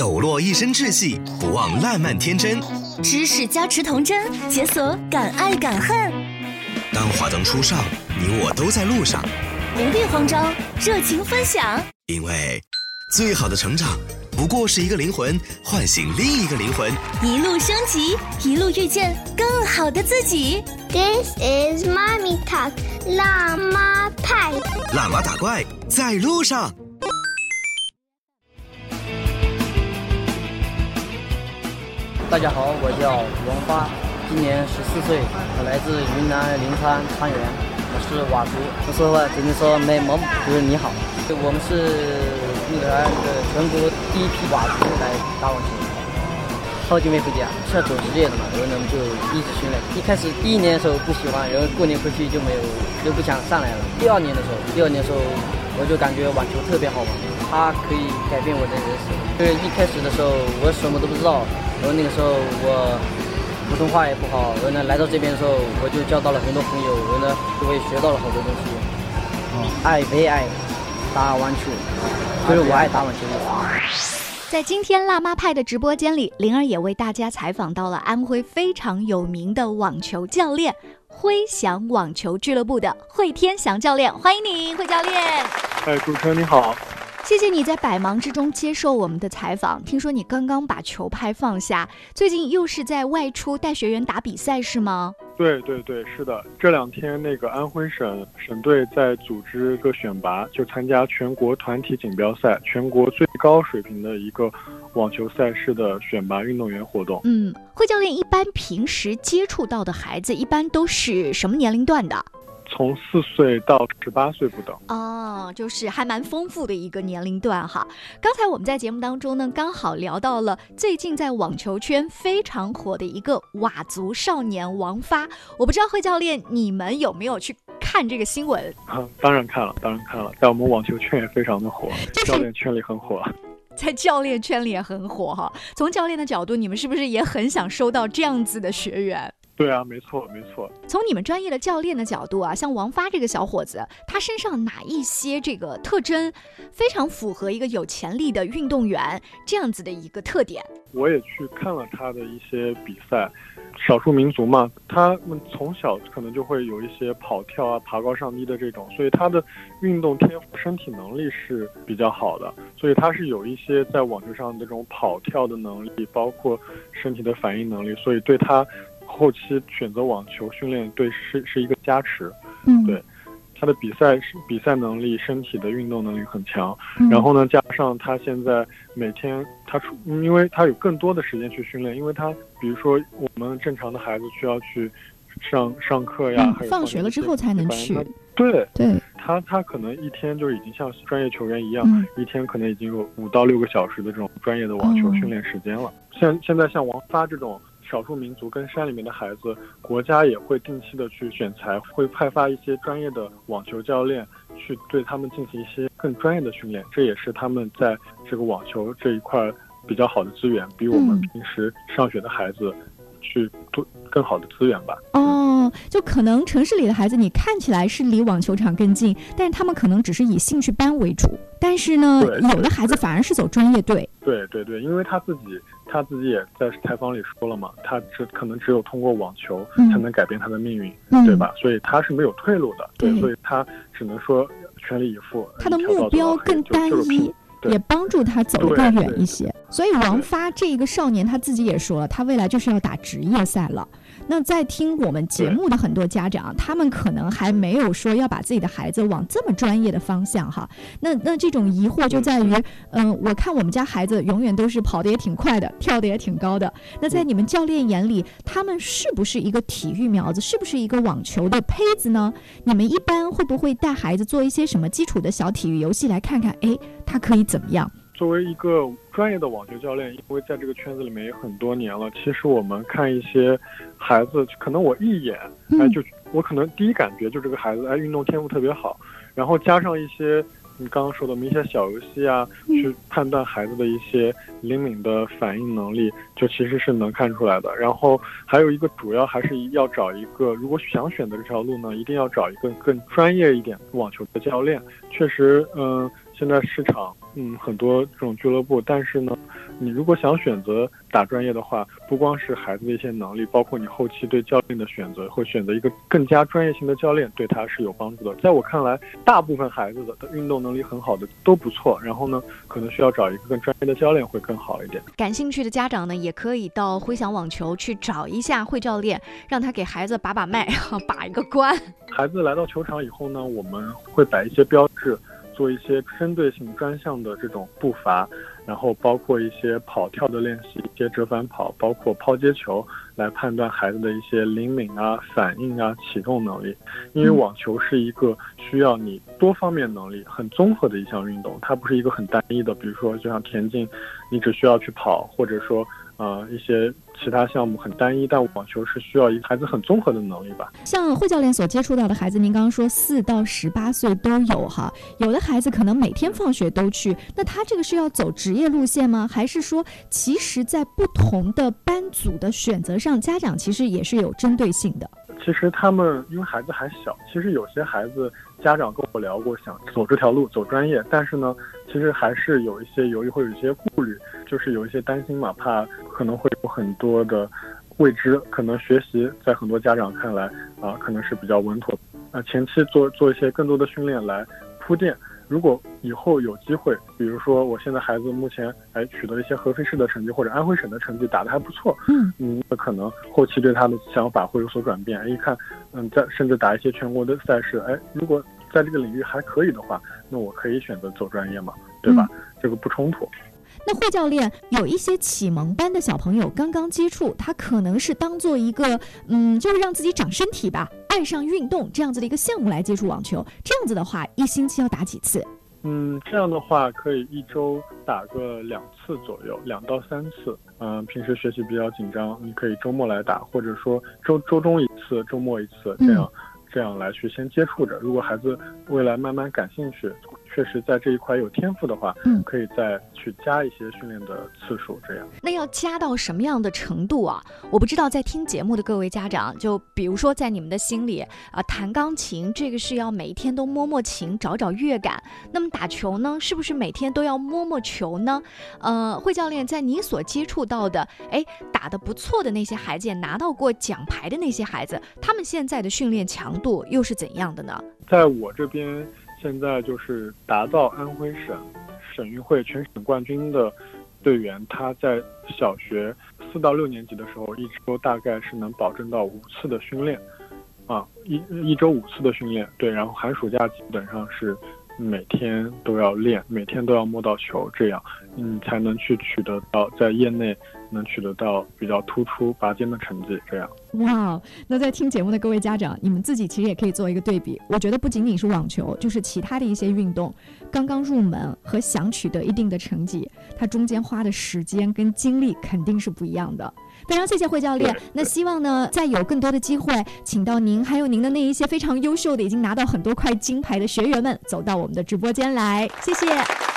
抖落一身稚气，不忘烂漫天真。知识加持童真，解锁敢爱敢恨。当华灯初上，你我都在路上。不必慌张，热情分享。因为，最好的成长，不过是一个灵魂唤醒另一个灵魂，一路升级，一路遇见更好的自己。This is mommy talk，辣妈派。辣妈打怪在路上。大家好，我叫王发，今年十四岁，我来自云南临沧沧源，我是佤族。说实话，只能说没毛，就是你好。我们是那个啥，那个全国第一批佤族来打网球，好久没回家，是要走职业的嘛，然后呢就一直训练。一开始第一年的时候不喜欢，然后过年回去就没有，就不想上来了。第二年的时候，第二年的时候我就感觉网球特别好玩，它可以改变我的人生。就是一开始的时候我什么都不知道。然后那个时候我普通话也不好，然后呢来到这边的时候，我就交到了很多朋友，然后呢我也学到了好多东西。哦，爱为爱打网球，就是我爱打网球。在今天辣妈派的直播间里，灵儿也为大家采访到了安徽非常有名的网球教练辉翔网球俱乐部的惠天祥教练，欢迎你，惠教练。哎，主持人你好。谢谢你在百忙之中接受我们的采访。听说你刚刚把球拍放下，最近又是在外出带学员打比赛是吗？对对对，是的。这两天那个安徽省省队在组织个选拔，就参加全国团体锦标赛，全国最高水平的一个网球赛事的选拔运动员活动。嗯，惠教练一般平时接触到的孩子，一般都是什么年龄段的？从四岁到十八岁不等哦，就是还蛮丰富的一个年龄段哈。刚才我们在节目当中呢，刚好聊到了最近在网球圈非常火的一个佤族少年王发。我不知道惠教练你们有没有去看这个新闻？啊，当然看了，当然看了，在我们网球圈也非常的火，教练圈里很火。在教练圈里也很火哈。从教练的角度，你们是不是也很想收到这样子的学员？对啊，没错没错。从你们专业的教练的角度啊，像王发这个小伙子，他身上哪一些这个特征非常符合一个有潜力的运动员这样子的一个特点？我也去看了他的一些比赛，少数民族嘛，他们从小可能就会有一些跑跳啊、爬高上低的这种，所以他的运动天赋、身体能力是比较好的，所以他是有一些在网球上这种跑跳的能力，包括身体的反应能力，所以对他。后期选择网球训练，对是是一个加持，嗯，对，他的比赛是比赛能力、身体的运动能力很强，嗯、然后呢，加上他现在每天他出，因为他有更多的时间去训练，因为他比如说我们正常的孩子需要去上上课呀，嗯、还有放学了之后才能去，对。对，他他可能一天就已经像专业球员一样，嗯、一天可能已经有五到六个小时的这种专业的网球训练时间了。哦、现现在像王发这种。少数民族跟山里面的孩子，国家也会定期的去选材，会派发一些专业的网球教练去对他们进行一些更专业的训练，这也是他们在这个网球这一块比较好的资源，比我们平时上学的孩子去多更好的资源吧。哦，就可能城市里的孩子，你看起来是离网球场更近，但是他们可能只是以兴趣班为主，但是呢，有的孩子反而是走专业队。对对对，因为他自己。他自己也在采访里说了嘛，他只可能只有通过网球才能改变他的命运，嗯、对吧？所以他是没有退路的，对，所以他只能说全力以赴。他的目标更单一，也帮助他走得更远一些。所以王发这一个少年他自己也说了，他未来就是要打职业赛了。那在听我们节目的很多家长，他们可能还没有说要把自己的孩子往这么专业的方向哈。那那这种疑惑就在于，嗯、呃，我看我们家孩子永远都是跑得也挺快的，跳得也挺高的。那在你们教练眼里，他们是不是一个体育苗子，是不是一个网球的胚子呢？你们一般会不会带孩子做一些什么基础的小体育游戏，来看看，哎，他可以怎么样？作为一个专业的网球教练，因为在这个圈子里面也很多年了，其实我们看一些孩子，可能我一眼，哎，就我可能第一感觉就这个孩子，哎，运动天赋特别好，然后加上一些你刚刚说的一些小游戏啊，去判断孩子的一些灵敏的反应能力，就其实是能看出来的。然后还有一个主要还是要找一个，如果想选择这条路呢，一定要找一个更专业一点网球的教练。确实，嗯、现在市场嗯很多这种俱乐部，但是呢，你如果想选择打专业的话，不光是孩子的一些能力，包括你后期对教练的选择，会选择一个更加专业性的教练，对他是有帮助的。在我看来，大部分孩子的运动能力很好的都不错，然后呢，可能需要找一个更专业的教练会更好一点。感兴趣的家长呢，也可以到辉翔网球去找一下会教练，让他给孩子把把脉，把一个关。孩子来到球场以后呢，我们会摆一些标志。做一些针对性专项的这种步伐，然后包括一些跑跳的练习，一些折返跑，包括抛接球，来判断孩子的一些灵敏啊、反应啊、启动能力。因为网球是一个需要你多方面能力很综合的一项运动，它不是一个很单一的，比如说就像田径，你只需要去跑，或者说。啊，一些其他项目很单一，但网球是需要一个孩子很综合的能力吧。像惠教练所接触到的孩子，您刚刚说四到十八岁都有哈，有的孩子可能每天放学都去，那他这个是要走职业路线吗？还是说，其实在不同的班组的选择上，家长其实也是有针对性的。其实他们因为孩子还小，其实有些孩子家长跟我聊过，想走这条路走专业，但是呢，其实还是有一些犹豫，会有一些顾虑，就是有一些担心嘛，怕可能会有很多的未知，可能学习在很多家长看来啊，可能是比较稳妥，啊，前期做做一些更多的训练来铺垫。如果以后有机会，比如说我现在孩子目前哎取得一些合肥市的成绩或者安徽省的成绩打得还不错，嗯嗯，那可能后期对他的想法会有所转变。一看，嗯，在甚至打一些全国的赛事，哎，如果在这个领域还可以的话，那我可以选择走专业嘛，对吧？这个不冲突。那霍教练有一些启蒙班的小朋友刚刚接触，他可能是当做一个嗯，就是让自己长身体吧，爱上运动这样子的一个项目来接触网球。这样子的话，一星期要打几次？嗯，这样的话可以一周打个两次左右，两到三次。嗯，平时学习比较紧张，你可以周末来打，或者说周周中一次，周末一次，这样这样来去先接触着。如果孩子未来慢慢感兴趣。确实，在这一块有天赋的话，嗯，可以再去加一些训练的次数，这样。那要加到什么样的程度啊？我不知道，在听节目的各位家长，就比如说在你们的心里啊，弹钢琴这个是要每一天都摸摸琴，找找乐感。那么打球呢，是不是每天都要摸摸球呢？呃，惠教练在你所接触到的，哎，打得不错的那些孩子，也拿到过奖牌的那些孩子，他们现在的训练强度又是怎样的呢？在我这边。现在就是达到安徽省省运会全省冠军的队员，他在小学四到六年级的时候，一周大概是能保证到五次的训练，啊，一一周五次的训练，对，然后寒暑假基本上是每天都要练，每天都要摸到球，这样，嗯，才能去取得到在业内。能取得到比较突出拔尖的成绩，这样。哇，那在听节目的各位家长，你们自己其实也可以做一个对比。我觉得不仅仅是网球，就是其他的一些运动，刚刚入门和想取得一定的成绩，它中间花的时间跟精力肯定是不一样的。非常谢谢惠教练，那希望呢，再有更多的机会，请到您还有您的那一些非常优秀的、已经拿到很多块金牌的学员们，走到我们的直播间来，谢谢。